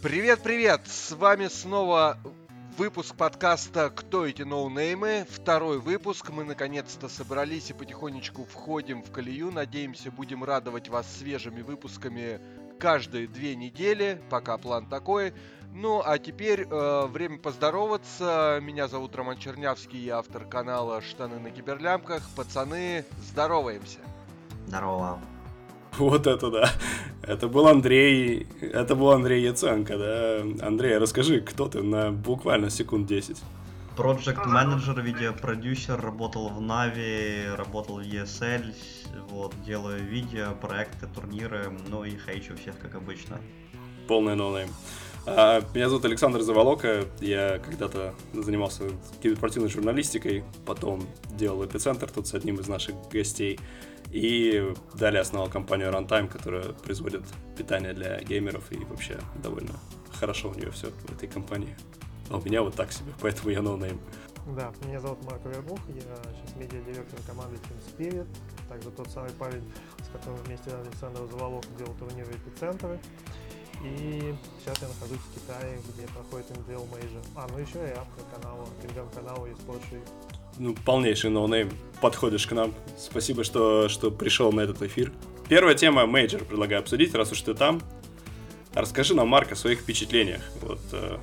Привет-привет! С вами снова выпуск подкаста «Кто эти ноунеймы?». Второй выпуск. Мы наконец-то собрались и потихонечку входим в колею. Надеемся, будем радовать вас свежими выпусками каждые две недели. Пока план такой. Ну, а теперь э, время поздороваться. Меня зовут Роман Чернявский, я автор канала «Штаны на киберлямках». Пацаны, здороваемся! Здорово! Вот это да. Это был Андрей, это был Андрей Яценко, да. Андрей, расскажи, кто ты на буквально секунд 10. Project менеджер, видеопродюсер, работал в NAVI, работал в ESL, вот, делаю видео, проекты, турниры, ну и хейчу всех, как обычно. Полный no name. А, меня зовут Александр Заволока, я когда-то занимался киберспортивной журналистикой, потом делал эпицентр тут с одним из наших гостей. И далее основал компанию Runtime, которая производит питание для геймеров и вообще довольно хорошо у нее все в этой компании. А у меня вот так себе, поэтому я no name. Да, меня зовут Марк Вербух, я сейчас медиа-директор команды Team Spirit, также тот самый парень, с которым вместе Александр Заволока делал турниры эпицентры. И сейчас я нахожусь в Китае, где проходит MDL Major. А, ну еще и автор канала, телеграм-канала есть Porsche ну, полнейший no name. Подходишь к нам. Спасибо, что, что пришел на этот эфир. Первая тема major предлагаю обсудить, раз уж ты там. Расскажи нам, Марк, о своих впечатлениях. Вот э,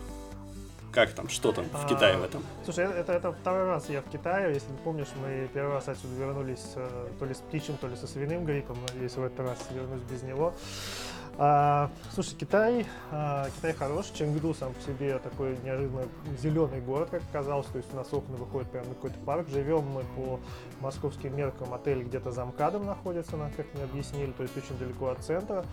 как там, что там в Китае в этом? Слушай, это, это второй раз я в Китае. Если ты помнишь, мы первый раз отсюда вернулись э, то ли с птичьим, то ли со свиным гриппом. Надеюсь, в этот раз вернусь без него. А, слушай, Китай, а, Китай хорош. Ченгду сам по себе такой неожиданно зеленый город, как оказалось. То есть у нас окна выходят прямо на какой-то парк. Живем мы по московским меркам. Отель где-то за МКАДом находится, нам как мне объяснили. То есть очень далеко от центра.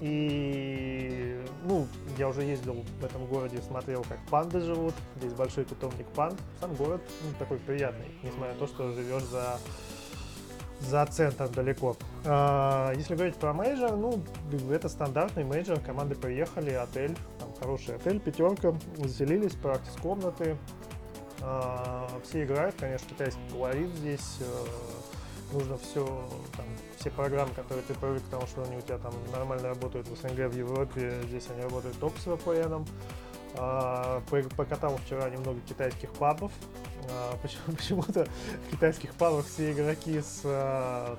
И, ну, я уже ездил в этом городе, смотрел, как панды живут. Здесь большой питомник панд. Сам город ну, такой приятный, несмотря на то, что живешь за за центр далеко. А, если говорить про major, ну, это стандартный мейджор. Команды приехали, отель, там хороший отель, пятерка, заселились, practice комнаты. А, все играют, конечно, китайский колорит здесь. Э, нужно все, там, все программы, которые ты привык, потому что они у тебя там нормально работают в СНГ, в Европе, здесь они работают только с VPN. А, покатал вчера немного китайских пабов. А, почему, почему-то в китайских пабах все игроки с а,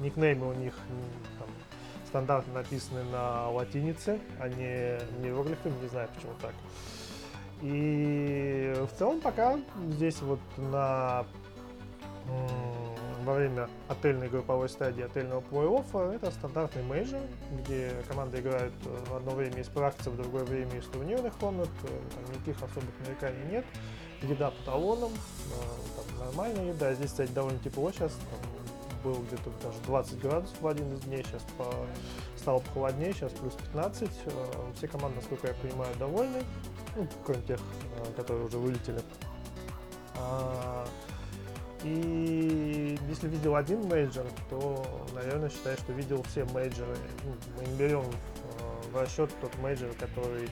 никнеймы у них там, стандартно написаны на латинице, а не, иероглифами, не знаю почему так. И в целом пока здесь вот на во время отельной групповой стадии отельного плей-оффа это стандартный мейджор, где команда играет э, в одно время из практики, в другое время из турнирных комнат, э, там никаких особых нареканий нет. Еда по талонам, э, там нормальная еда. Здесь, кстати, довольно тепло сейчас, там было где-то даже 20 градусов в один из дней, сейчас по... стало похолоднее, сейчас плюс 15. Все команды, насколько я понимаю, довольны, ну, кроме тех, которые уже вылетели. И если видел один мейджор, то, наверное, считаю, что видел все мейджоры. Ну, мы не берем э, в расчет тот мейджор, который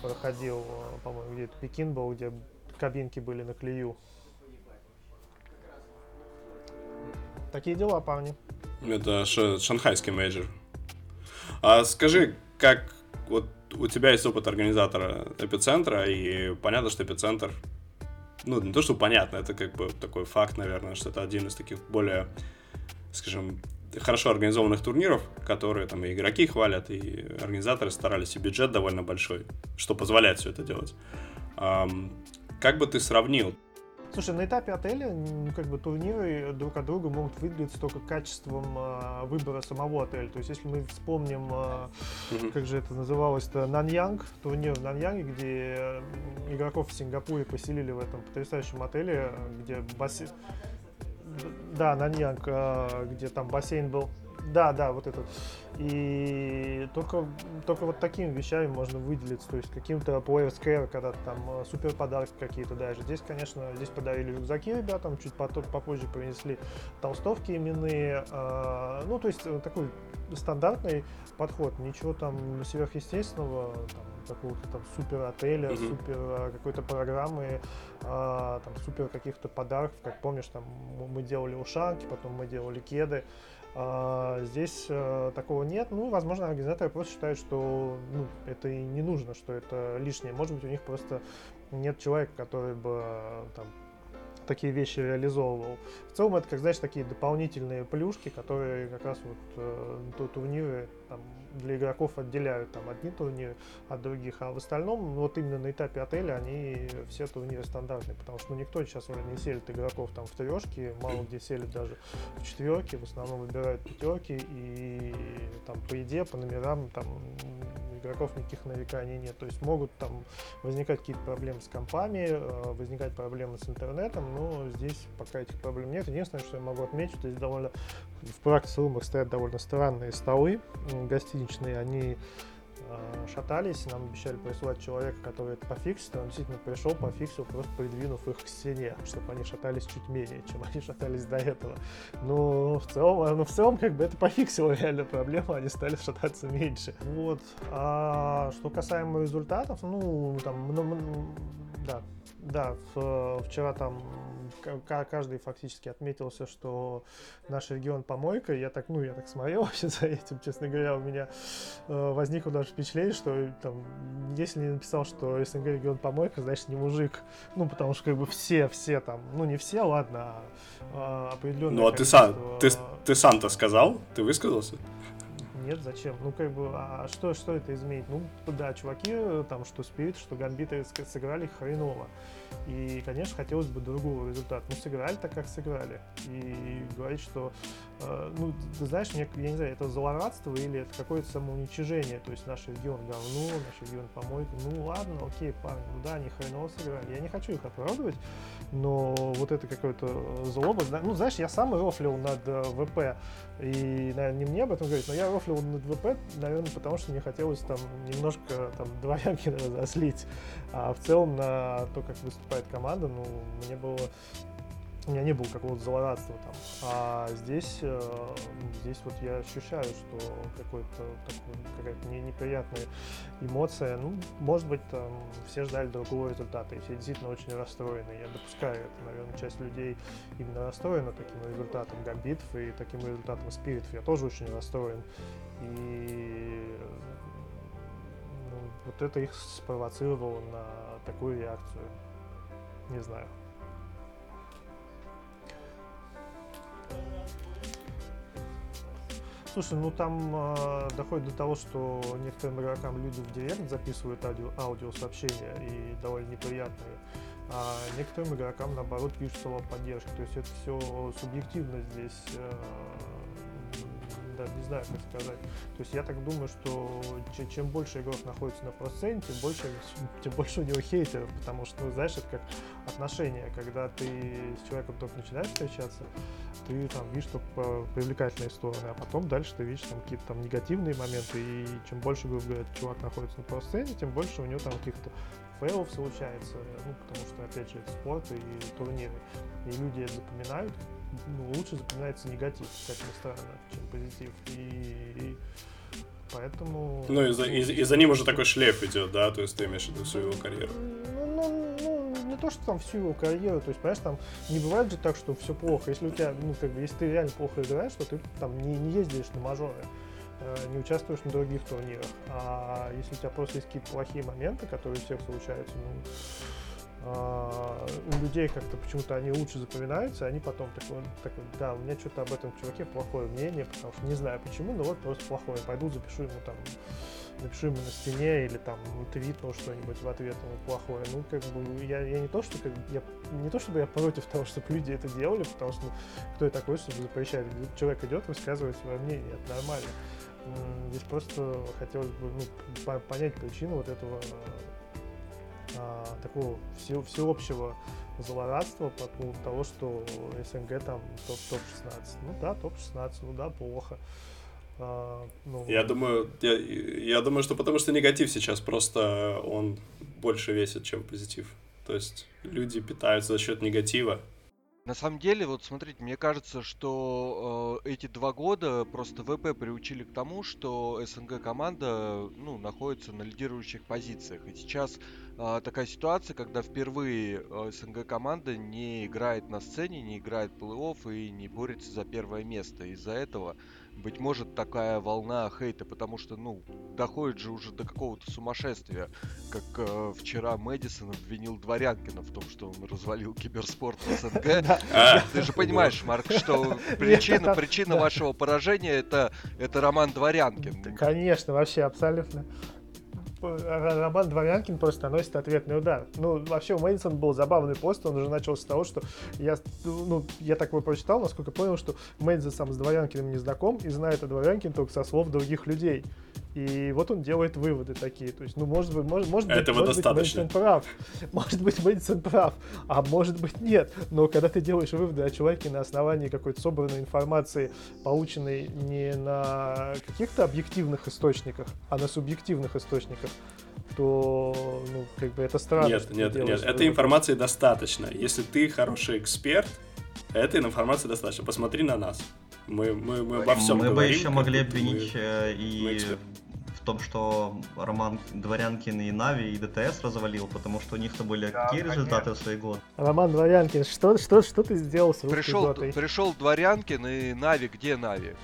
проходил, э, по-моему, где-то Пекин был, где кабинки были на клею. Такие дела, парни. Это шанхайский мейджор. А скажи, как вот у тебя есть опыт организатора эпицентра, и понятно, что эпицентр ну, не то, что понятно, это как бы такой факт, наверное, что это один из таких более, скажем, хорошо организованных турниров, которые там и игроки хвалят, и организаторы старались, и бюджет довольно большой, что позволяет все это делать. Как бы ты сравнил Слушай, на этапе отеля как бы турниры друг от друга могут выделиться только качеством э, выбора самого отеля. То есть, если мы вспомним, э, mm-hmm. как же это называлось-то, Наньянг, турнир в Наньянге, где игроков в Сингапуре поселили в этом потрясающем отеле, где бассейн... Да, Наньянг, э, где там бассейн был да, да, вот этот. И только, только вот такими вещами можно выделиться, то есть каким-то players care, когда там э, супер подарки какие-то даже. Здесь, конечно, здесь подарили рюкзаки ребятам, чуть потом, попозже принесли толстовки именные. Э, ну, то есть э, такой стандартный подход, ничего там сверхъестественного, там, какого-то там супер отеля, mm-hmm. супер какой-то программы, а, там супер каких-то подарков, как помнишь, там мы делали ушанки, потом мы делали кеды, А, здесь а, такого нет. Ну, возможно, организаторы просто считают, что ну, это и не нужно, что это лишнее. Может быть, у них просто нет человека, который бы там такие вещи реализовывал. В целом это, как знаешь, такие дополнительные плюшки, которые как раз вот э, турниры там, для игроков отделяют там одни турниры от других, а в остальном вот именно на этапе отеля они все турниры стандартные, потому что ну, никто сейчас уже не селит игроков там в трешки, мало где селит даже в четверке, в основном выбирают пятерки и там по еде, по номерам там игроков никаких нареканий нет. То есть могут там возникать какие-то проблемы с компами, э, возникать проблемы с интернетом, но здесь пока этих проблем нет. Единственное, что я могу отметить, что здесь довольно в практике стоят довольно странные столы гостиничные, они Э, шатались, нам обещали прислать человека, который это пофиксит, он действительно пришел, пофиксил, просто придвинув их к стене, чтобы они шатались чуть менее, чем они шатались до этого. Ну, в целом, ну, в целом, как бы это пофиксило реально проблему, они стали шататься меньше. Вот. А что касаемо результатов, ну, там, ну, да, да, вчера там каждый фактически отметился, что наш регион помойка. Я так, ну, я так смотрел вообще за этим, честно говоря, у меня э, возникло даже впечатление, что там, если не написал, что СНГ регион помойка, значит не мужик. Ну, потому что как бы все, все там, ну не все, ладно, а, а определенно. Ну, а ты сам, ты, ты сам-то сказал? Ты высказался? Нет, зачем? Ну, как бы, а что, что это изменит? Ну, да, чуваки, там, что Спирит, что Гамбиты сыграли хреново. И, конечно, хотелось бы другого результата. Ну, сыграли так, как сыграли. И говорить, что, э, ну, ты знаешь, мне, я не знаю, это злорадство или это какое-то самоуничижение. То есть наш регион говно, наш регион помойка. Ну, ладно, окей, парни, ну да, они хреново сыграли. Я не хочу их оправдывать, но вот это какое-то злоба. Ну, знаешь, я сам рофлил над э, ВП. И, наверное, не мне об этом говорить, но я рофлил над ВП, наверное, потому что мне хотелось там немножко там дворянки разослить. А в целом на то, как выступает команда, ну, мне было у меня не было какого-то злорадства там. А здесь, э, здесь вот я ощущаю, что какой-то какая-то неприятная эмоция. Ну, может быть, там все ждали другого результата, и все действительно очень расстроены. Я допускаю это, наверное, часть людей именно расстроена таким результатом гамбитов и таким результатом спиритов. Я тоже очень расстроен. И ну, вот это их спровоцировало на такую реакцию. Не знаю. Слушай, ну там э, доходит до того, что некоторым игрокам люди в директ записывают аудио, аудиосообщения и довольно неприятные, а некоторым игрокам наоборот пишут слова поддержки. То есть это все субъективно здесь э, да, не знаю, как сказать. То есть я так думаю, что чем больше игрок находится на просцене, тем больше, тем больше у него хейтеров, потому что, ну, знаешь, это как отношения, когда ты с человеком только начинаешь встречаться, ты там видишь только привлекательные стороны, а потом дальше ты видишь там какие-то там негативные моменты, и чем больше, грубо говоря, чувак находится на просцене, тем больше у него там каких-то фейлов случается, ну, потому что, опять же, это спорт и турниры, и люди это запоминают, ну, лучше запоминается негатив, как ни странно, чем позитив. И, и поэтому... Ну, и за, и, и за ним уже такой шлейф идет, да? То есть ты имеешь в виду всю его карьеру? Ну, ну, ну, не то, что там всю его карьеру, то есть, понимаешь, там не бывает же так, что все плохо. Если у тебя, ну, как бы, если ты реально плохо играешь, то ты там не, не ездишь на мажоры э, не участвуешь на других турнирах. А если у тебя просто есть какие-то плохие моменты, которые у всех случаются, ну, у людей как-то почему-то они лучше запоминаются, они потом такой, такой, да, у меня что-то об этом чуваке плохое мнение, потому что не знаю почему, но вот просто плохое. Пойду запишу ему там, напишу ему на стене или там твитнул что-нибудь в ответ ему плохое. Ну, как бы я, я не то, что как, я не то, чтобы я против того, чтобы люди это делали, потому что ну, кто я такой, чтобы запрещать. Человек идет, высказывает свое мнение, это нормально. Здесь просто хотелось бы ну, понять причину вот этого а, такого все, всеобщего злорадства по поводу того, что СНГ там топ-16. ну да, топ-16, ну да, плохо. А, ну... Я думаю, я, я думаю, что потому что негатив сейчас просто он больше весит, чем позитив. То есть люди питаются за счет негатива. На самом деле, вот смотрите, мне кажется, что э, эти два года просто ВП приучили к тому, что СНГ команда ну, находится на лидирующих позициях. И сейчас э, такая ситуация, когда впервые э, СНГ команда не играет на сцене, не играет плей-офф и не борется за первое место. Из-за этого быть может, такая волна хейта, потому что, ну, доходит же уже до какого-то сумасшествия, как э, вчера Мэдисон обвинил Дворянкина в том, что он развалил киберспорт в СНГ. Ты же понимаешь, Марк, что причина, причина вашего поражения это, это Роман Дворянкин. Конечно, вообще абсолютно. Роман Дворянкин просто наносит ответный удар. Ну, вообще у Мэдисон был забавный пост, он уже начал с того, что я, ну, я такое прочитал, насколько понял, что Мэдисон сам с Дворянкиным не знаком и знает о Дворянкине только со слов других людей. И вот он делает выводы такие. То есть, ну, может быть, может, может Этого быть, достаточно. Мэдисон прав. Может быть, Мэдисон прав, а может быть, нет. Но когда ты делаешь выводы о человеке на основании какой-то собранной информации, полученной не на каких-то объективных источниках, а на субъективных источниках, то, ну, как бы это странно. Нет, нет, нет, этой информации достаточно. Если ты хороший эксперт, этой информации достаточно. Посмотри на нас. Мы, мы, мы обо всем Мы говорим, бы еще могли обвинить мы- э, мы и в том, что Роман Дворянкин и Нави, и ДТС развалил, потому что у них-то были какие результаты в свои годы? Роман Дворянкин, что, что, что ты сделал с Пришел, дотой? пришел Дворянкин и Нави, где Нави?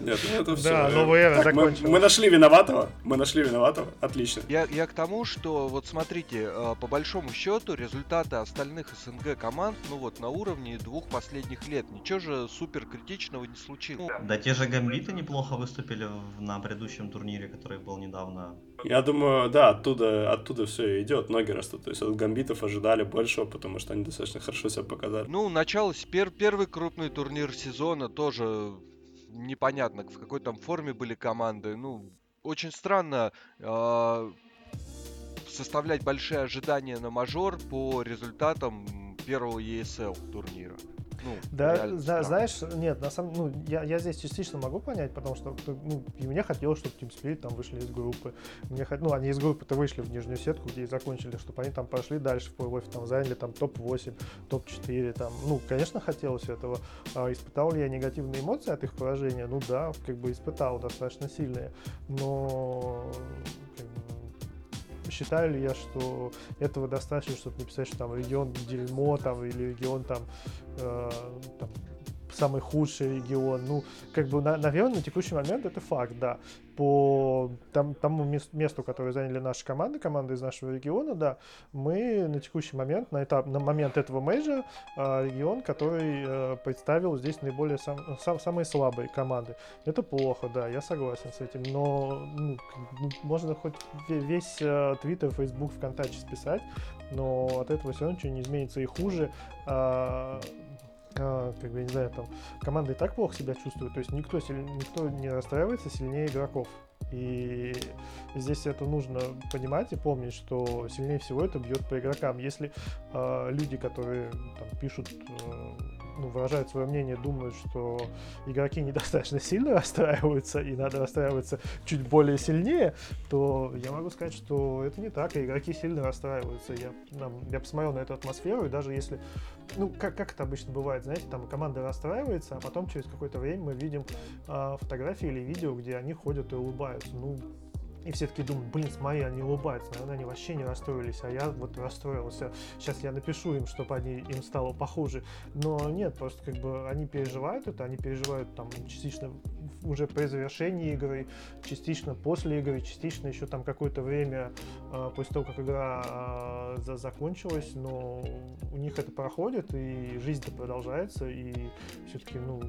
Нет, ну это все. Да, новая эра мы, закончилась. мы нашли виноватого. Мы нашли виноватого. Отлично. Я, я к тому, что вот смотрите, э, по большому счету результаты остальных СНГ команд, ну вот на уровне двух последних лет. Ничего же супер критичного не случилось. Да те же Гамбиты неплохо выступили в- на предыдущем турнире, который был недавно. Я думаю, да, оттуда, оттуда все идет, ноги растут. То есть от гамбитов ожидали большего, потому что они достаточно хорошо себя показали. Ну, начало, с пер- первый крупный турнир сезона тоже непонятно, в какой там форме были команды. Ну, очень странно э, составлять большие ожидания на мажор по результатам первого ESL турнира. Ну, Да, странно. знаешь, нет, на самом ну, я, я здесь частично могу понять, потому что ну, и мне хотелось, чтобы Team Spirit там вышли из группы. Мне хот- ну, они из группы-то вышли в нижнюю сетку, где и закончили, чтобы они там пошли дальше в плей там заняли там топ-8, топ-4, там, ну, конечно, хотелось этого. А испытал ли я негативные эмоции от их поражения? Ну да, как бы испытал достаточно сильные, но как считаю ли я, что этого достаточно, чтобы написать, что там регион дерьмо, там, или регион там, э, там самый худший регион. Ну, как бы, на, наверное, на текущий момент это факт, да. По там, тому мес- месту, которое заняли наши команды, команды из нашего региона, да, мы на текущий момент, на, этап, на момент этого мейджа, э, регион, который э, представил здесь наиболее сам, сам- самые слабые команды. Это плохо, да, я согласен с этим, но ну, можно хоть ве- весь э, Твиттер, Фейсбук, ВКонтакте списать, но от этого все равно ничего не изменится и хуже. а, а, как бы, я не знаю, там, команда и так плохо себя чувствует, то есть никто, никто не расстраивается сильнее игроков. И здесь это нужно понимать и помнить, что сильнее всего это бьет по игрокам. Если э, люди, которые там, пишут, э, ну, выражают свое мнение, думают, что игроки недостаточно сильно расстраиваются и надо расстраиваться чуть более сильнее, то я могу сказать, что это не так, и игроки сильно расстраиваются. Я, нам- я посмотрел на эту атмосферу, и даже если ну, как, как это обычно бывает, знаете, там команда расстраивается, а потом через какое-то время мы видим а, фотографии или видео, где они ходят и улыбаются. Ну, и все таки думают, блин, смотри, они улыбаются, наверное, они вообще не расстроились, а я вот расстроился. Сейчас я напишу им, чтобы они, им стало похуже. Но нет, просто как бы они переживают это, они переживают там частично уже при завершении игры, частично после игры, частично еще там какое-то время а, после того, как игра за- закончилась, но у них это проходит, и жизнь-то продолжается, и все-таки, ну,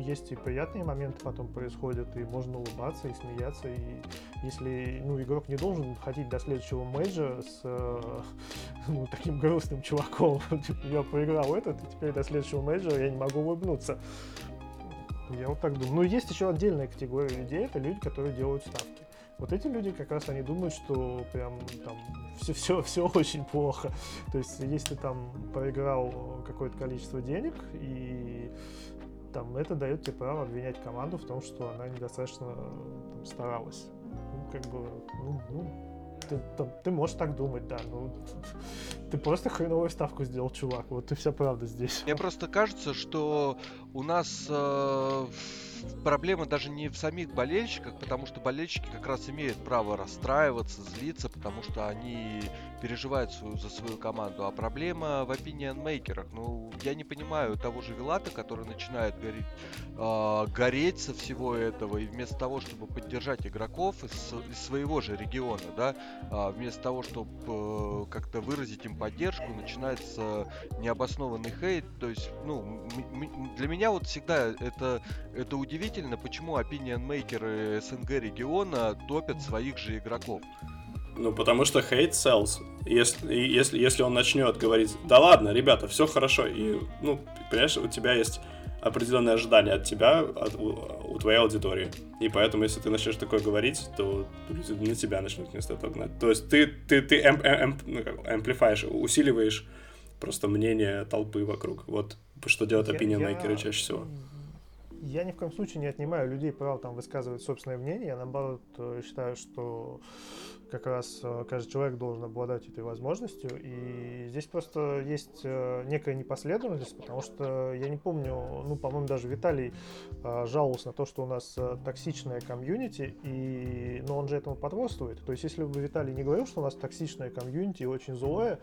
есть и приятные моменты потом происходят, и можно улыбаться и смеяться, и если, ну, игрок не должен ходить до следующего мейджа с э, ну, таким грустным чуваком, типа, я проиграл этот, и теперь до следующего мейджа я не могу улыбнуться. Я вот так думаю. Ну, есть еще отдельная категория людей, это люди, которые делают ставки. Вот эти люди как раз они думают, что прям там все, все, все очень плохо. То есть, если там проиграл какое-то количество денег, и там это дает тебе право обвинять команду в том, что она недостаточно там, старалась. Ну, как бы, ну, ну, ты, там, ты можешь так думать, да, но Ты просто хреновую ставку сделал, чувак. Вот и вся правда здесь. Мне просто кажется, что у нас э, проблема даже не в самих болельщиках, потому что болельщики как раз имеют право расстраиваться, злиться, потому что они переживают свою, за свою команду. А проблема в opinion мейкерах. Ну, я не понимаю того же Вилата, который начинает гореть, э, гореть со всего этого, и вместо того, чтобы поддержать игроков из, из своего же региона, да, э, вместо того, чтобы э, как-то выразить им поддержку, начинается необоснованный хейт. То есть, ну, для меня вот всегда это, это удивительно, почему opinion мейкеры СНГ региона топят своих же игроков. Ну, потому что hate sells. Если, если, если он начнет говорить, да ладно, ребята, все хорошо, и, ну, понимаешь, у тебя есть определенные ожидания от тебя, от, у, у твоей аудитории. И поэтому, если ты начнешь такое говорить, то люди на тебя начнут вместо этого гнать. То есть ты, ты, ты эм, эм, ну, как, амплифаешь, усиливаешь просто мнение толпы вокруг. Вот что делают opinion мейкеры чаще всего. Я ни в коем случае не отнимаю людей право там высказывать собственное мнение. Я наоборот э, считаю, что как раз э, каждый человек должен обладать этой возможностью. И здесь просто есть э, некая непоследовательность, потому что я не помню, ну, по-моему, даже Виталий жаловался на то, что у нас токсичная комьюнити, и... но он же этому потворствует. То есть, если бы Виталий не говорил, что у нас токсичная комьюнити очень злое,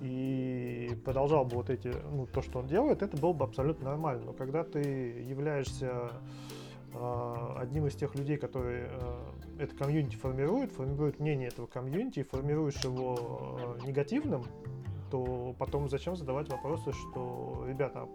и продолжал бы вот эти, ну, то, что он делает, это было бы абсолютно нормально. Но когда ты являешься э, одним из тех людей, которые э, это комьюнити формируют, формируют мнение этого комьюнити, формируешь его э, негативным, то потом зачем задавать вопросы, что, ребята,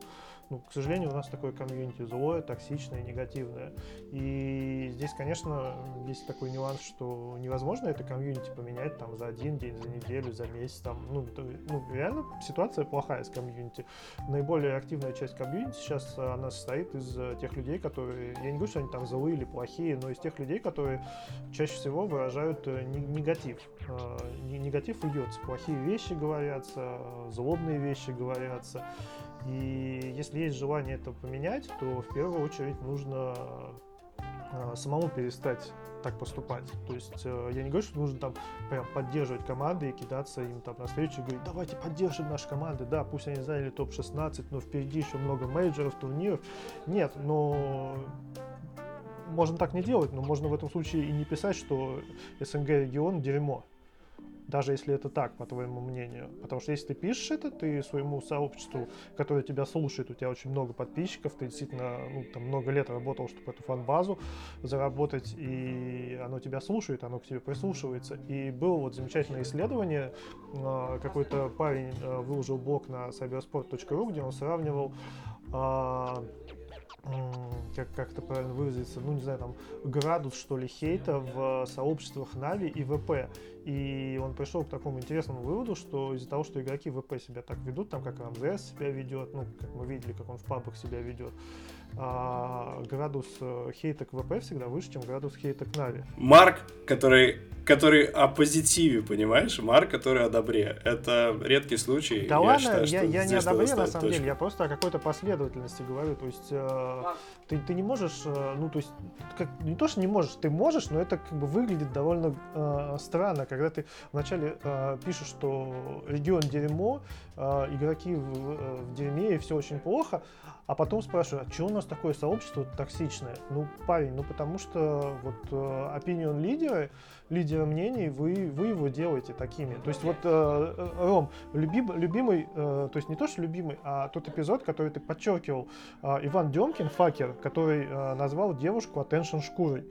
ну, к сожалению, у нас такое комьюнити злое, токсичное, негативное. И здесь, конечно, есть такой нюанс, что невозможно это комьюнити поменять там за один день, за неделю, за месяц. Там, ну, то, ну, реально ситуация плохая с комьюнити. Наиболее активная часть комьюнити сейчас, она состоит из э, тех людей, которые, я не говорю, что они там злые или плохие, но из тех людей, которые чаще всего выражают э, негатив. Э, негатив ведется, плохие вещи говорятся, злобные вещи говорятся. И если есть желание это поменять, то в первую очередь нужно а, самому перестать так поступать. То есть э, я не говорю, что нужно там прям поддерживать команды и кидаться им там на встречу и говорить, давайте поддержим наши команды, да, пусть они заняли топ-16, но впереди еще много мейджеров, турниров. Нет, но можно так не делать, но можно в этом случае и не писать, что СНГ регион дерьмо даже если это так, по твоему мнению. Потому что если ты пишешь это, ты своему сообществу, которое тебя слушает, у тебя очень много подписчиков, ты действительно ну, там много лет работал, чтобы эту фан-базу заработать, и оно тебя слушает, оно к тебе прислушивается. И было вот замечательное исследование, а, какой-то парень а, выложил блог на cybersport.ru, где он сравнивал а, как, как это правильно выразиться, ну не знаю, там градус что ли хейта в сообществах Нави и ВП. И он пришел к такому интересному выводу, что из-за того, что игроки ВП себя так ведут, там как Ramzes себя ведет, ну как мы видели, как он в пабах себя ведет, а, градус э, хейта к ВП всегда выше, чем градус хейта к Нави. Марк, который, который о позитиве, понимаешь? Марк, который о добре. Это редкий случай. Да я ладно, считаю, я, я не о добре на самом точку. деле, я просто о какой-то последовательности говорю. То есть э, ты, ты не можешь, э, ну то есть как, не то, что не можешь, ты можешь, но это как бы выглядит довольно э, странно, когда ты вначале э, пишешь, что регион дерьмо, игроки в, э, в дерьме и все очень плохо, а потом спрашиваю, а что у нас такое сообщество токсичное? Ну, парень, ну потому что вот э, opinion лидеры, лидеры мнений, вы, вы его делаете такими. То есть вот, э, э, Ром, любим, любимый, то есть не то, что любимый, а тот эпизод, который ты подчеркивал, Иван Демкин, факер, который назвал девушку attention шкурой.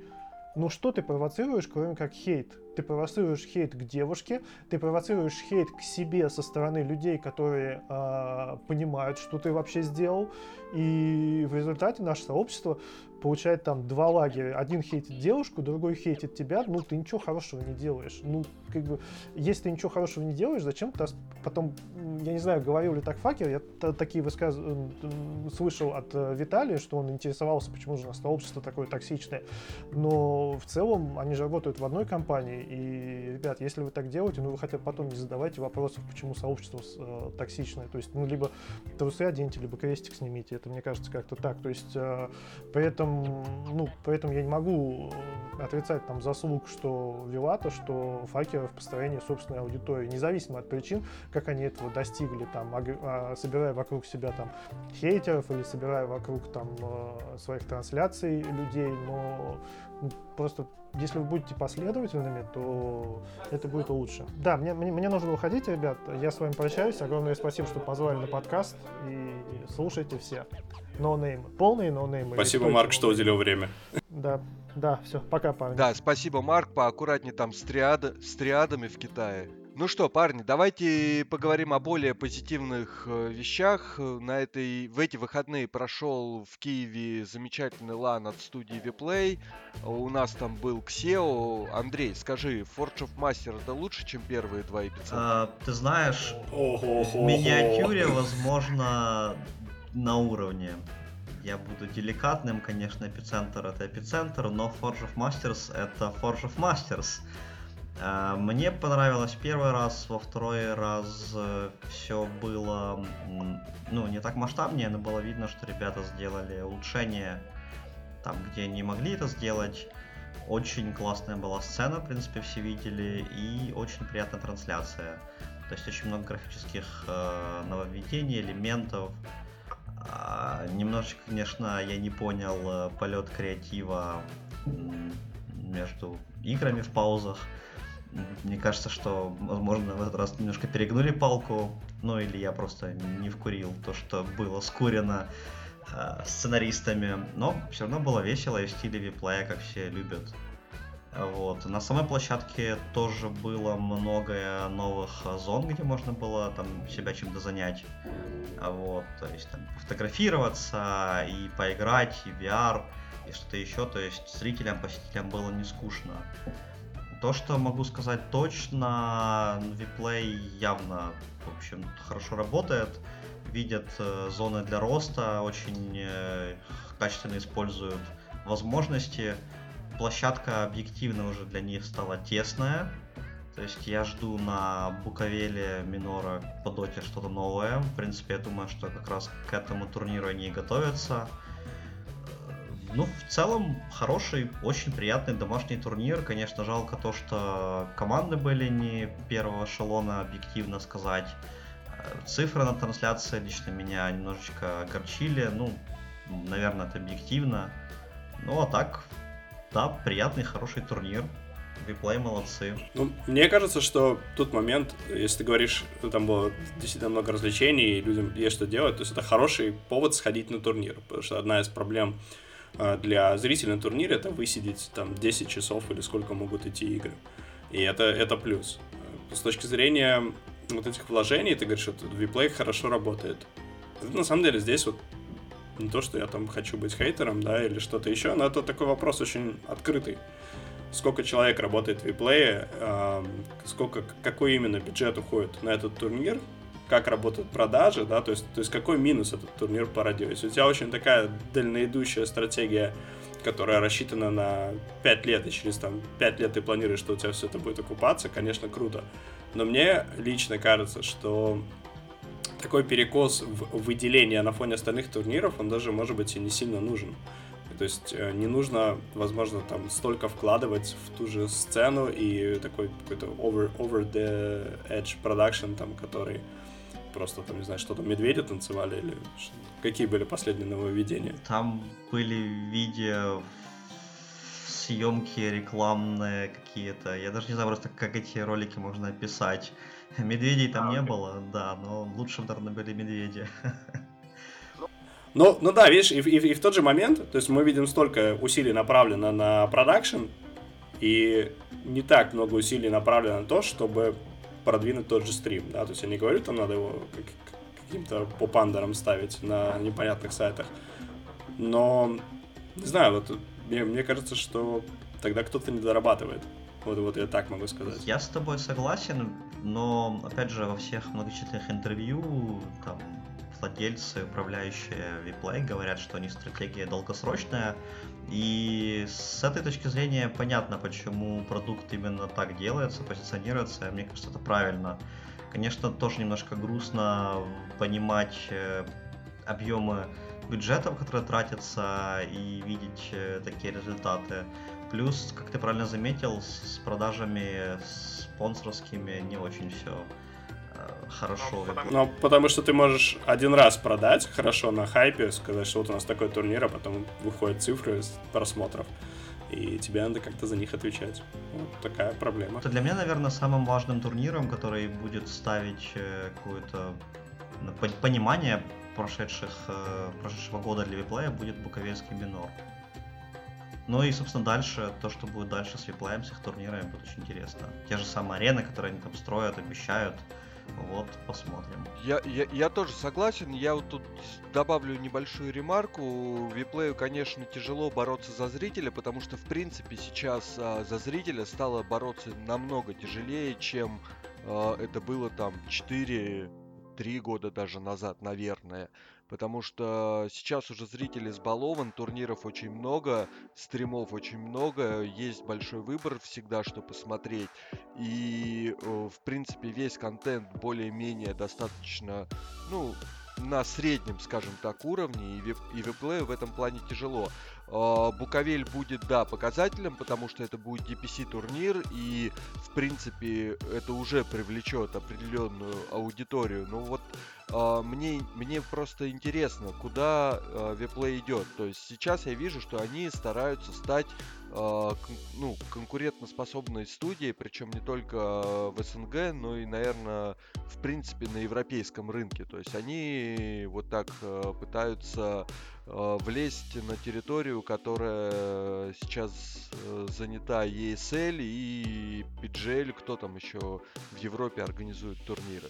Ну что ты провоцируешь, кроме как хейт? Ты провоцируешь хейт к девушке, ты провоцируешь хейт к себе со стороны людей, которые э, понимают, что ты вообще сделал, и в результате наше сообщество получает там два лагеря. Один хейтит девушку, другой хейтит тебя. Ну, ты ничего хорошего не делаешь. Ну, как бы, если ты ничего хорошего не делаешь, зачем ты потом, я не знаю, говорил ли так Факер, я такие высказывания слышал от э, Виталия, что он интересовался, почему же у нас сообщество такое токсичное. Но в целом они же работают в одной компании, и, ребят, если вы так делаете, ну, вы хотя бы потом не задавайте вопросов, почему сообщество э, токсичное. То есть, ну, либо трусы оденьте, либо крестик снимите. Это, мне кажется, как-то так. То есть, э, при этом этом, ну, поэтому я не могу отрицать там заслуг, что Вилата, что Факера в построении собственной аудитории, независимо от причин, как они этого достигли, там, а, собирая вокруг себя там хейтеров или собирая вокруг там э, своих трансляций людей, но просто если вы будете последовательными, то это будет лучше. Да, мне, мне, мне нужно выходить, ребят. Я с вами прощаюсь. Огромное спасибо, что позвали на подкаст. И слушайте все. Ноунеймы. Полные ноунеймы. Спасибо, Марк, что уделил время. Да, да, все. Пока, парни. Да, спасибо, Марк. Поаккуратнее там с, триад... с триадами в Китае. Ну что, парни, давайте поговорим о более позитивных э, вещах. На этой, в эти выходные прошел в Киеве замечательный лан от студии Vplay. У нас там был Ксео. Андрей, скажи, Forge of Master это лучше, чем первые два эпицентра? А, ты знаешь, в миниатюре, возможно, на уровне. Я буду деликатным, конечно, эпицентр это эпицентр, но Forge of Masters это Forge of Masters. А, мне понравилось первый раз, во второй раз э, все было, ну, не так масштабнее, но было видно, что ребята сделали улучшение там, где не могли это сделать. Очень классная была сцена, в принципе, все видели, и очень приятная трансляция. То есть очень много графических э, нововведений, элементов. А, немножечко, конечно, я не понял э, полет креатива между играми в паузах. Мне кажется, что, возможно, в этот раз немножко перегнули палку, ну или я просто не вкурил то, что было скурено э, сценаристами, но все равно было весело и в стиле виплея, как все любят. Вот. На самой площадке тоже было много новых зон, где можно было там себя чем-то занять. Вот. То есть там фотографироваться и поиграть, и VR, и что-то еще. То есть зрителям, посетителям было не скучно. То, что могу сказать точно, Vplay явно, в общем, хорошо работает. Видят э, зоны для роста, очень э, качественно используют возможности. Площадка объективно уже для них стала тесная. То есть я жду на Буковеле Минора по доте что-то новое. В принципе, я думаю, что как раз к этому турниру они и готовятся. Ну, в целом, хороший, очень приятный домашний турнир. Конечно, жалко то, что команды были не первого эшелона, объективно сказать. Э, цифры на трансляции лично меня немножечко огорчили. Ну, наверное, это объективно. Ну, а так, да, приятный, хороший турнир. Виплей молодцы. Ну, мне кажется, что тут момент, если ты говоришь, ну, там было действительно много развлечений, и людям есть что делать, то есть это хороший повод сходить на турнир. Потому что одна из проблем для зрителя на турнире это высидеть там 10 часов или сколько могут идти игры. И это, это плюс. С точки зрения вот этих вложений, ты говоришь, что Vplay хорошо работает. На самом деле здесь вот не то, что я там хочу быть хейтером, да, или что-то еще, но это такой вопрос очень открытый. Сколько человек работает в Vplay, э, сколько, какой именно бюджет уходит на этот турнир, как работают продажи, да, то есть, то есть какой минус этот турнир породил. Если у тебя очень такая дальноидущая стратегия, которая рассчитана на 5 лет, и через там 5 лет ты планируешь, что у тебя все это будет окупаться, конечно, круто. Но мне лично кажется, что такой перекос в выделение на фоне остальных турниров, он даже, может быть, и не сильно нужен. То есть э, не нужно, возможно, там столько вкладывать в ту же сцену и такой какой-то over, over the edge production, там, который просто там, не знаю, что там, медведи танцевали или какие были последние нововведения? Там были видео съемки рекламные какие-то. Я даже не знаю просто, как эти ролики можно описать. Медведей там а, не окей. было, да, но лучше, наверное, были медведи. Ну, ну да, видишь, и, и, и в тот же момент, то есть мы видим столько усилий направлено на продакшн, и не так много усилий направлено на то, чтобы продвинуть тот же стрим, да, то есть я не говорю, там надо его как, каким-то попандером ставить на непонятных сайтах, но, не знаю, вот мне, мне кажется, что тогда кто-то не дорабатывает. Вот, вот я так могу сказать. Я с тобой согласен, но, опять же, во всех многочисленных интервью, там, владельцы, управляющие Vplay говорят, что у них стратегия долгосрочная, и с этой точки зрения понятно, почему продукт именно так делается, позиционируется. Мне кажется, это правильно. Конечно, тоже немножко грустно понимать э, объемы бюджетов, которые тратятся, и видеть э, такие результаты. Плюс, как ты правильно заметил, с продажами спонсорскими не очень все э, хорошо. Ну потому... ну, потому что ты можешь один раз продать хорошо на хайпе, сказать, что вот у нас такой турнир, а потом выходят цифры просмотров и тебе надо как-то за них отвечать. Вот такая проблема. Это для меня, наверное, самым важным турниром, который будет ставить э, какое-то ну, понимание прошедших, э, прошедшего года для виплея будет Буковельский минор. Ну и, собственно, дальше, то, что будет дальше с виплеем, с их турнирами, будет очень интересно. Те же самые арены, которые они там строят, обещают, вот, посмотрим. Я, я, я тоже согласен. Я вот тут добавлю небольшую ремарку. Виплею, конечно, тяжело бороться за зрителя, потому что, в принципе, сейчас а, за зрителя стало бороться намного тяжелее, чем а, это было там 4 три года даже назад, наверное. Потому что сейчас уже зритель избалован, турниров очень много, стримов очень много, есть большой выбор всегда, что посмотреть. И, э, в принципе, весь контент более-менее достаточно, ну, на среднем, скажем так, уровне, и, вип, и в этом плане тяжело. А, Буковель будет, да, показателем, потому что это будет DPC турнир, и, в принципе, это уже привлечет определенную аудиторию. Ну вот, а, мне, мне просто интересно, куда Виплей идет. То есть сейчас я вижу, что они стараются стать а, ну, конкурентоспособной студией, причем не только в СНГ, но и, наверное, в принципе на европейском рынке. То есть они вот так пытаются влезть на территорию, которая сейчас э, занята ESL и PGL, кто там еще в Европе организует турниры.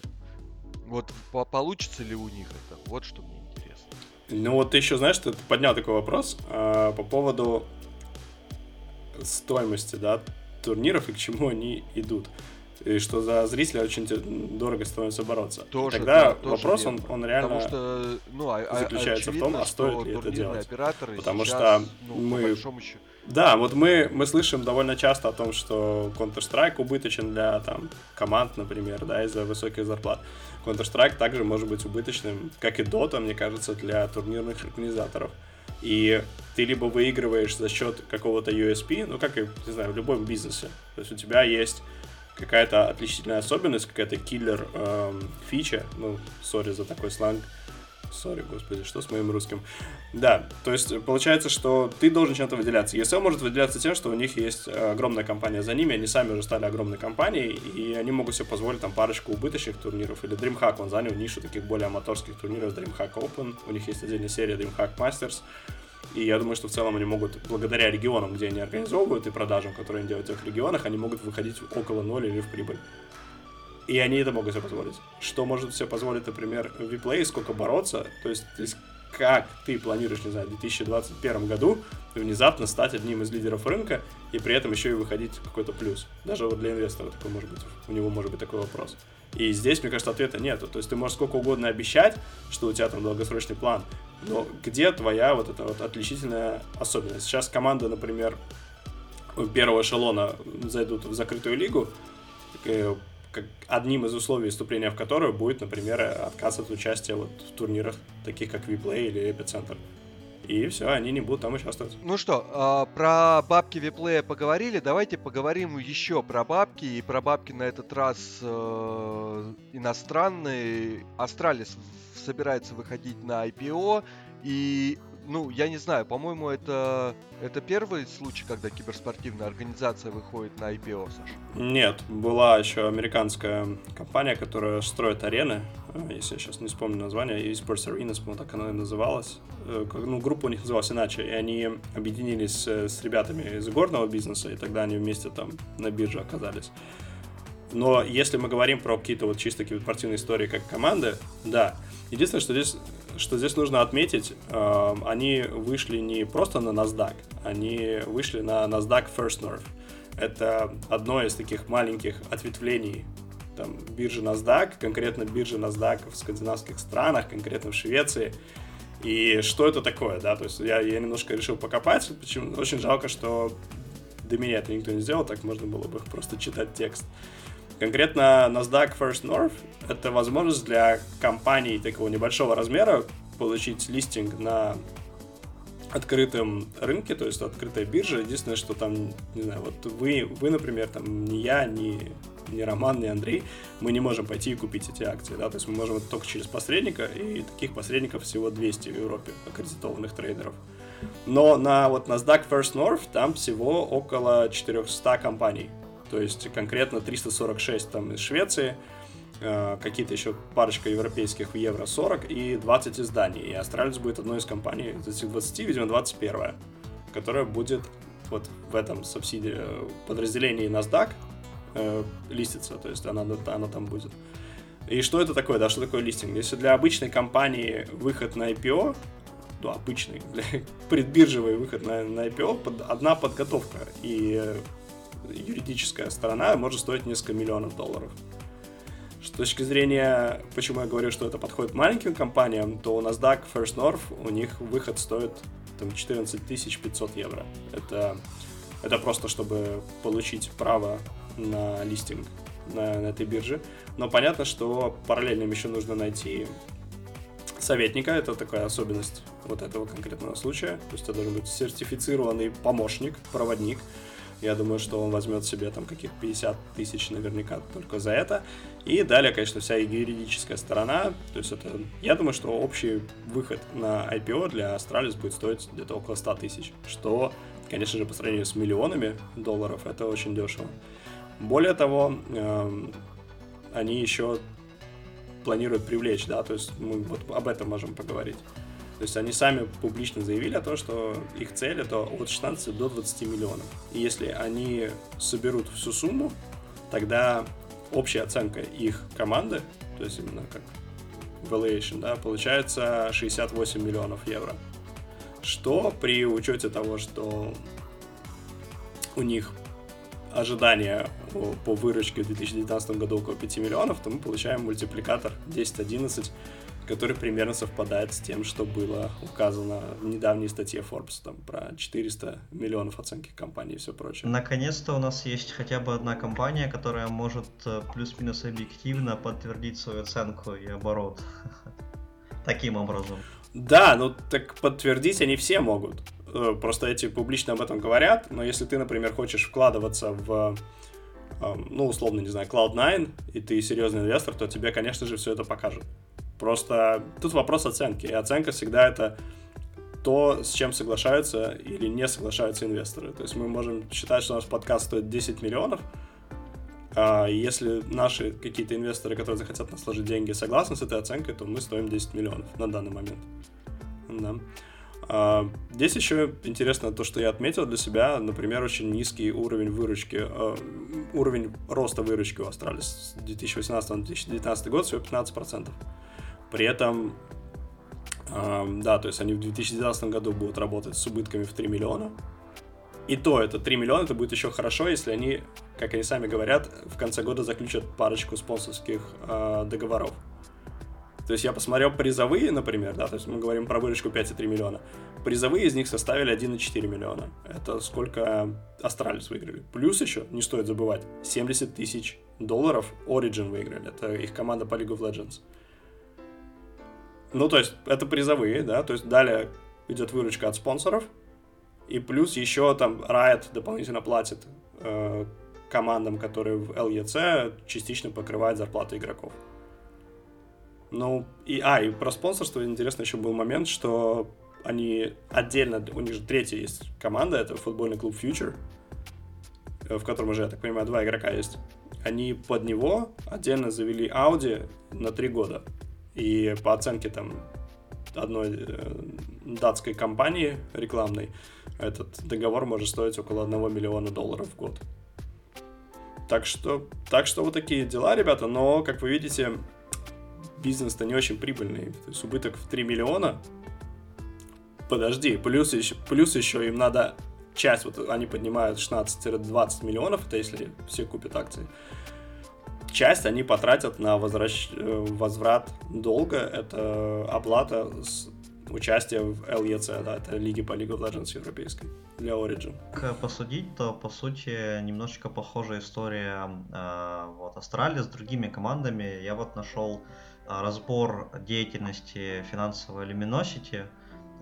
Вот по получится ли у них это? Вот что мне интересно. Ну вот ты еще знаешь, ты поднял такой вопрос э, по поводу стоимости, да, турниров и к чему они идут и что за зрителя очень дорого становится бороться. Тоже, Тогда да, вопрос, тоже он, он реально Потому что, ну, а, а заключается в том, а стоит ли это делать. Потому сейчас, что ну, мы... Да, вот мы, мы слышим довольно часто о том, что Counter-Strike убыточен для там, команд, например, да, из-за высоких зарплат. Counter-Strike также может быть убыточным, как и Dota, мне кажется, для турнирных организаторов. И ты либо выигрываешь за счет какого-то USP, ну, как и, не знаю, в любом бизнесе. То есть у тебя есть какая-то отличительная особенность, какая-то киллер эм, фича, ну, сори за такой сленг, Сори, господи, что с моим русским? Да, то есть получается, что ты должен чем-то выделяться. ESL может выделяться тем, что у них есть огромная компания за ними, они сами уже стали огромной компанией, и они могут себе позволить там парочку убыточных турниров. Или DreamHack, он занял нишу таких более аматорских турниров, DreamHack Open, у них есть отдельная серия DreamHack Masters. И я думаю, что в целом они могут, благодаря регионам, где они организовывают и продажам, которые они делают в этих регионах, они могут выходить около ноль или в прибыль. И они это могут себе позволить. Что может себе позволить, например, в Vplay, сколько бороться, то есть, то есть как ты планируешь, не знаю, в 2021 году внезапно стать одним из лидеров рынка и при этом еще и выходить какой-то плюс. Даже вот для инвестора такой может быть, у него может быть такой вопрос. И здесь, мне кажется, ответа нету. То есть ты можешь сколько угодно обещать, что у тебя там долгосрочный план, но где твоя вот эта вот отличительная особенность? Сейчас команда, например, первого эшелона зайдут в закрытую лигу, э, как одним из условий вступления в которую будет, например, отказ от участия вот в турнирах, таких как WePlay или Эпицентр. И все, они не будут там участвовать. Ну что, э, про бабки WePlay поговорили, давайте поговорим еще про бабки. И про бабки на этот раз э, иностранные. Astralis собирается выходить на IPO. И ну, я не знаю, по-моему, это, это первый случай, когда киберспортивная организация выходит на IPO, Саш? Нет, была еще американская компания, которая строит арены, э, если я сейчас не вспомню название, eSports Arenas, по-моему, так она и называлась. Э, ну, группа у них называлась иначе, и они объединились с ребятами из горного бизнеса, и тогда они вместе там на бирже оказались. Но если мы говорим про какие-то вот чисто киберспортивные истории как команды, да. Единственное, что здесь что здесь нужно отметить, э, они вышли не просто на NASDAQ, они вышли на NASDAQ First North. Это одно из таких маленьких ответвлений там, биржи NASDAQ, конкретно биржи NASDAQ в скандинавских странах, конкретно в Швеции. И что это такое, да, то есть я, я немножко решил покопать, почему, очень жалко, что до меня это никто не сделал, так можно было бы просто читать текст. Конкретно NASDAQ First North — это возможность для компаний такого небольшого размера получить листинг на открытом рынке, то есть открытая биржа. Единственное, что там, не знаю, вот вы, вы например, там, не я, не, не Роман, не Андрей, мы не можем пойти и купить эти акции, да, то есть мы можем это только через посредника, и таких посредников всего 200 в Европе, аккредитованных трейдеров. Но на вот NASDAQ First North там всего около 400 компаний, то есть конкретно 346 там из Швеции, Э, какие-то еще парочка европейских в евро 40 и 20 изданий. И Астралис будет одной из компаний из этих 20, видимо, 21, которая будет вот в этом субсидии подразделении NASDAQ э, листиться, то есть она, она там будет. И что это такое, да, что такое листинг? Если для обычной компании выход на IPO, ну, обычный, предбиржевый выход на, на IPO, под, одна подготовка и юридическая сторона может стоить несколько миллионов долларов. С точки зрения, почему я говорю, что это подходит маленьким компаниям, то у NASDAQ First North у них выход стоит там, 14 500 евро. Это, это просто, чтобы получить право на листинг на, на этой бирже. Но понятно, что параллельно еще нужно найти советника, это такая особенность вот этого конкретного случая. То есть это должен быть сертифицированный помощник, проводник, я думаю, что он возьмет себе там каких 50 тысяч наверняка только за это. И далее, конечно, вся юридическая сторона. То есть это, я думаю, что общий выход на IPO для Astralis будет стоить где-то около 100 тысяч. Что, конечно же, по сравнению с миллионами долларов, это очень дешево. Более того, э, они еще планируют привлечь, да, то есть мы вот об этом можем поговорить. То есть они сами публично заявили о том, что их цель это от 16 до 20 миллионов. И если они соберут всю сумму, тогда общая оценка их команды, то есть именно как valuation, да, получается 68 миллионов евро. Что при учете того, что у них ожидания по выручке в 2019 году около 5 миллионов, то мы получаем мультипликатор 10-11 который примерно совпадает с тем, что было указано в недавней статье Forbes, там, про 400 миллионов оценки компании и все прочее. Наконец-то у нас есть хотя бы одна компания, которая может э, плюс-минус объективно подтвердить свою оценку и оборот. Таким образом. Да, ну так подтвердить они все могут. Э, просто эти публично об этом говорят, но если ты, например, хочешь вкладываться в эм, ну, условно, не знаю, Cloud9, и ты серьезный инвестор, то тебе, конечно же, все это покажут. Просто тут вопрос оценки. И оценка всегда это то, с чем соглашаются или не соглашаются инвесторы. То есть мы можем считать, что наш подкаст стоит 10 миллионов, а если наши какие-то инвесторы, которые захотят нас сложить деньги, согласны с этой оценкой, то мы стоим 10 миллионов на данный момент. Да. А, здесь еще интересно то, что я отметил для себя, например, очень низкий уровень выручки, а, уровень роста выручки у Астралис с 2018 на 2019 год всего 15%. При этом, э, да, то есть они в 2019 году будут работать с убытками в 3 миллиона. И то, это 3 миллиона, это будет еще хорошо, если они, как они сами говорят, в конце года заключат парочку спонсорских э, договоров. То есть я посмотрел призовые, например, да, то есть мы говорим про выручку 5,3 миллиона. Призовые из них составили 1,4 миллиона. Это сколько Astralis выиграли. Плюс еще, не стоит забывать, 70 тысяч долларов Origen выиграли. Это их команда по League of Legends. Ну, то есть, это призовые, да, то есть далее идет выручка от спонсоров, и плюс еще там Riot дополнительно платит э, командам, которые в LEC частично покрывает зарплаты игроков. Ну, и, а, и про спонсорство интересно еще был момент, что они отдельно, у них же третья есть команда, это футбольный клуб Future, э, в котором уже, я так понимаю, два игрока есть. Они под него отдельно завели Audi на три года. И по оценке там одной э, датской компании рекламной, этот договор может стоить около 1 миллиона долларов в год. Так что, так что вот такие дела, ребята, но, как вы видите, бизнес-то не очень прибыльный. То есть убыток в 3 миллиона. Подожди, плюс еще, плюс еще им надо часть, вот они поднимают 16-20 миллионов, это если все купят акции часть они потратят на возвращ... Э, возврат долга. Это оплата с участие в LEC, да, это Лиги по League of Legends европейской для Origin. Посудить, то по сути немножечко похожая история э, вот Астрали с другими командами. Я вот нашел э, разбор деятельности финансовой Luminosity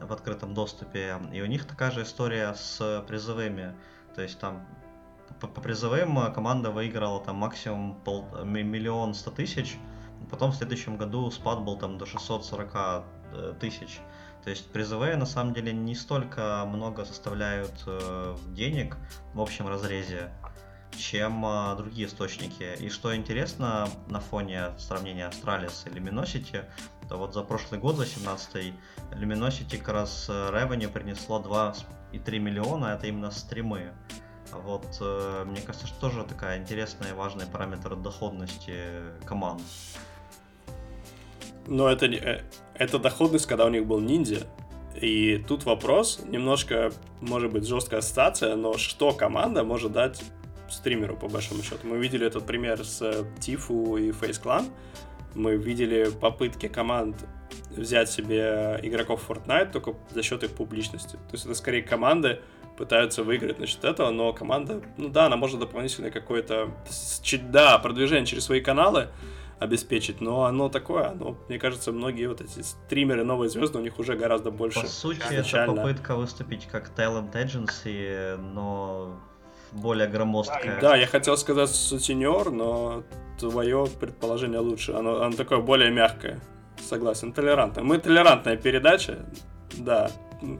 в открытом доступе, и у них такая же история с призовыми. То есть там по, призовым команда выиграла там максимум пол, миллион сто тысяч, потом в следующем году спад был там до 640 э, тысяч. То есть призовые на самом деле не столько много составляют э, денег в общем разрезе, чем э, другие источники. И что интересно на фоне сравнения Astralis и Luminosity, то вот за прошлый год, за 17 Luminosity как раз э, Revenue принесло 2,3 миллиона, это именно стримы. Вот, э, мне кажется, что тоже такая интересная и важный параметр доходности команд. Но это, э, это доходность, когда у них был ниндзя. И тут вопрос, немножко, может быть, жесткая ассоциация, но что команда может дать стримеру, по большому счету? Мы видели этот пример с Тифу и Face Clan. Мы видели попытки команд взять себе игроков Fortnite только за счет их публичности. То есть это скорее команды пытаются выиграть насчет этого, но команда, ну да, она может дополнительное какое-то, да, продвижение через свои каналы, обеспечить, но оно такое, оно, мне кажется, многие вот эти стримеры, новые звезды, у них уже гораздо больше. По сути, изначально. это попытка выступить как talent agency, но более громоздкая. Да, я хотел сказать сутенер, но твое предположение лучше. Оно, оно такое более мягкое. Согласен, толерантное. Мы толерантная передача. Да,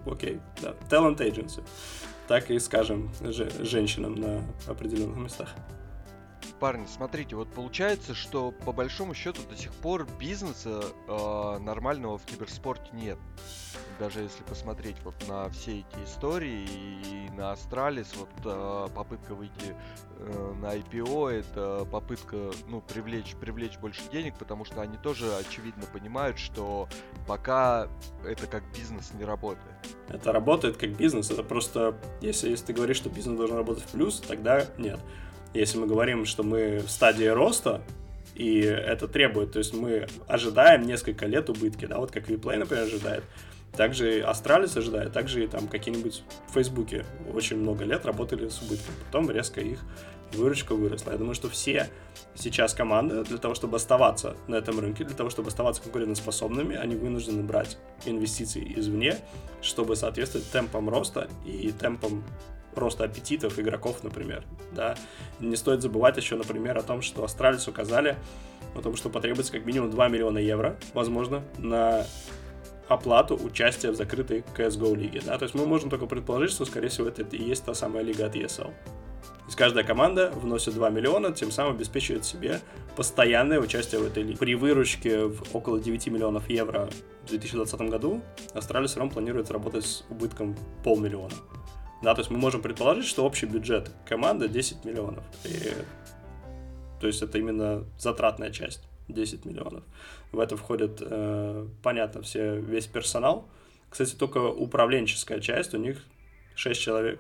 окей, да. Talent agency. Так и скажем женщинам на определенных местах парни, смотрите, вот получается, что по большому счету до сих пор бизнеса э, нормального в киберспорте нет. Даже если посмотреть вот на все эти истории и на Астралис, вот э, попытка выйти э, на IPO, это попытка, ну, привлечь, привлечь больше денег, потому что они тоже очевидно понимают, что пока это как бизнес не работает. Это работает как бизнес, это просто, если, если ты говоришь, что бизнес должен работать в плюс, тогда нет. Если мы говорим, что мы в стадии роста, и это требует, то есть мы ожидаем несколько лет убытки, да, вот как WePlay, например, ожидает, также Astralis ожидает, также и там какие-нибудь в Фейсбуке очень много лет работали с убытком, потом резко их выручка выросла. Я думаю, что все сейчас команды для того, чтобы оставаться на этом рынке, для того, чтобы оставаться конкурентоспособными, они вынуждены брать инвестиции извне, чтобы соответствовать темпам роста и темпам просто аппетитов игроков, например, да. Не стоит забывать еще, например, о том, что Astralis указали о том, что потребуется как минимум 2 миллиона евро, возможно, на оплату участия в закрытой CSGO лиге, да, то есть мы можем только предположить, что, скорее всего, это и есть та самая лига от ESL. То есть каждая команда вносит 2 миллиона, тем самым обеспечивает себе постоянное участие в этой лиге. При выручке в около 9 миллионов евро в 2020 году Астралис равно планирует работать с убытком полмиллиона. Да, то есть мы можем предположить, что общий бюджет команды 10 миллионов. И, то есть это именно затратная часть 10 миллионов. В это входит, э, понятно, все, весь персонал. Кстати, только управленческая часть, у них 6 человек.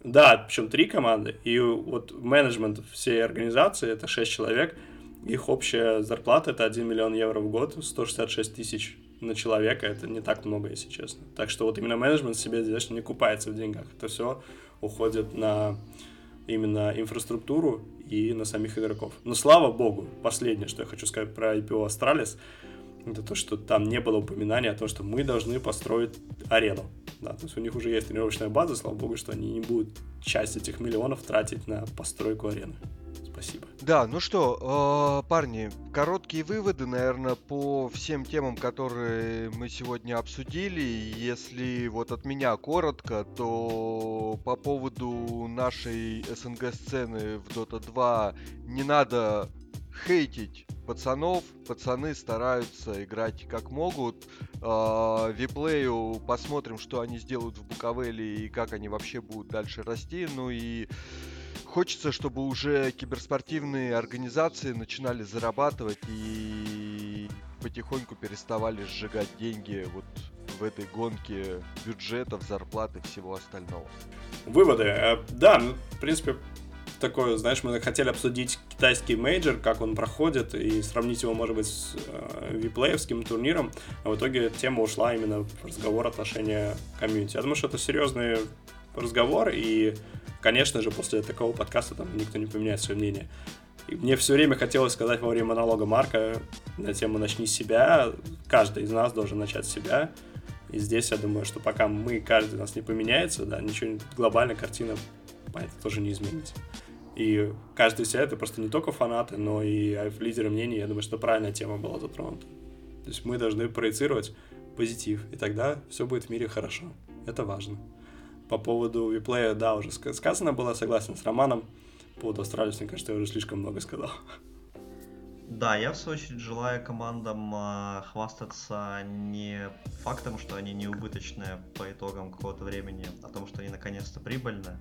Да, причем три команды, и вот менеджмент всей организации это 6 человек, их общая зарплата это 1 миллион евро в год, 166 тысяч на человека это не так много, если честно. Так что вот именно менеджмент себе здесь не купается в деньгах. Это все уходит на именно инфраструктуру и на самих игроков. Но слава богу, последнее, что я хочу сказать про IPO Astralis, это то, что там не было упоминания о том, что мы должны построить арену. Да, то есть у них уже есть тренировочная база, слава богу, что они не будут часть этих миллионов тратить на постройку арены. Спасибо. Да, ну что, э, парни, короткие выводы, наверное, по всем темам, которые мы сегодня обсудили. Если вот от меня коротко, то по поводу нашей СНГ-сцены в Dota 2 не надо хейтить пацанов. Пацаны стараются играть как могут. Э, виплею посмотрим, что они сделают в Буковеле и как они вообще будут дальше расти. Ну и хочется, чтобы уже киберспортивные организации начинали зарабатывать и потихоньку переставали сжигать деньги вот в этой гонке бюджетов, зарплат и всего остального. Выводы. Э, да, ну, в принципе, такое, знаешь, мы хотели обсудить китайский major, как он проходит, и сравнить его, может быть, с э, WePlay евским турниром, а в итоге тема ушла именно в разговор отношения комьюнити. Я думаю, что это серьезный разговор, и, конечно же, после такого подкаста там никто не поменяет свое мнение. И мне все время хотелось сказать во время монолога Марка на тему «Начни себя». Каждый из нас должен начать с себя. И здесь я думаю, что пока мы, каждый нас не поменяется, да, ничего, глобальная картина, понятно, тоже не изменится. И каждый из себя это просто не только фанаты, но и лидеры мнений. Я думаю, что правильная тема была затронута. То есть мы должны проецировать позитив, и тогда все будет в мире хорошо. Это важно. По поводу виплея, да, уже сказано было, согласен с Романом. По поводу Австралии, мне кажется, я уже слишком много сказал. Да, я в свою очередь желаю командам э, хвастаться не фактом, что они не убыточные по итогам какого-то времени, а том, что они наконец-то прибыльны.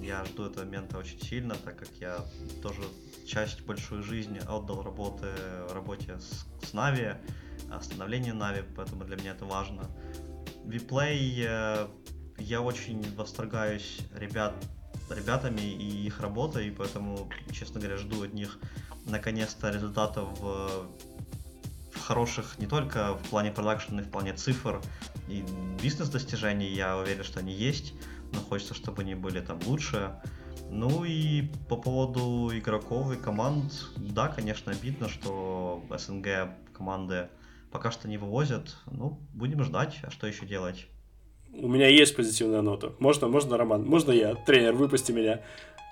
Я жду этого момента очень сильно, так как я тоже часть большой жизни отдал работы, работе с, с Нави, становлению Нави, поэтому для меня это важно. Виплей, э, я очень восторгаюсь ребят, ребятами и их работой, и поэтому, честно говоря, жду от них наконец-то результатов в, в хороших не только в плане продакшена, но и в плане цифр и бизнес-достижений. Я уверен, что они есть, но хочется, чтобы они были там лучше. Ну и по поводу игроков и команд, да, конечно, обидно, что СНГ команды пока что не вывозят. Ну, будем ждать, а что еще делать? У меня есть позитивная нота. Можно, можно, Роман? Можно я? Тренер, выпусти меня.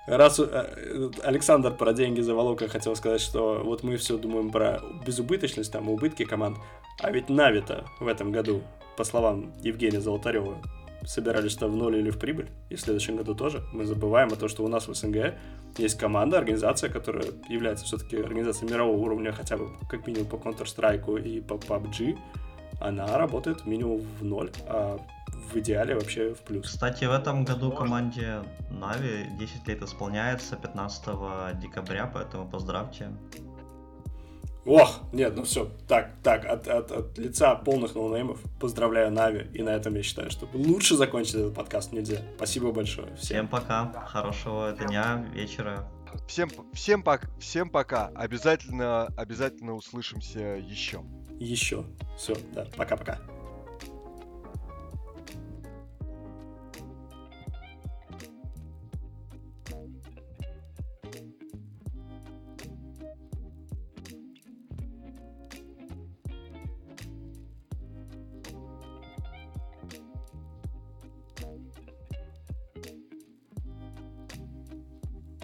Раз э, Александр про деньги за Волока хотел сказать, что вот мы все думаем про безубыточность, там, убытки команд, а ведь Навита в этом году, по словам Евгения Золотарева, собирались что в ноль или в прибыль, и в следующем году тоже. Мы забываем о том, что у нас в СНГ есть команда, организация, которая является все-таки организацией мирового уровня, хотя бы как минимум по Counter-Strike и по PUBG, она работает минимум в ноль, а в идеале вообще в плюс. Кстати, в этом году команде NAVI 10 лет исполняется 15 декабря, поэтому поздравьте. Ох, нет, ну все, так, так, от, от, от лица полных ноунеймов поздравляю NAVI, и на этом я считаю, что лучше закончить этот подкаст нельзя. Спасибо большое. Всем, всем пока, хорошего дня, вечера. Всем, всем, пока, всем пока, обязательно, обязательно услышимся еще. Еще. Все, да, пока-пока.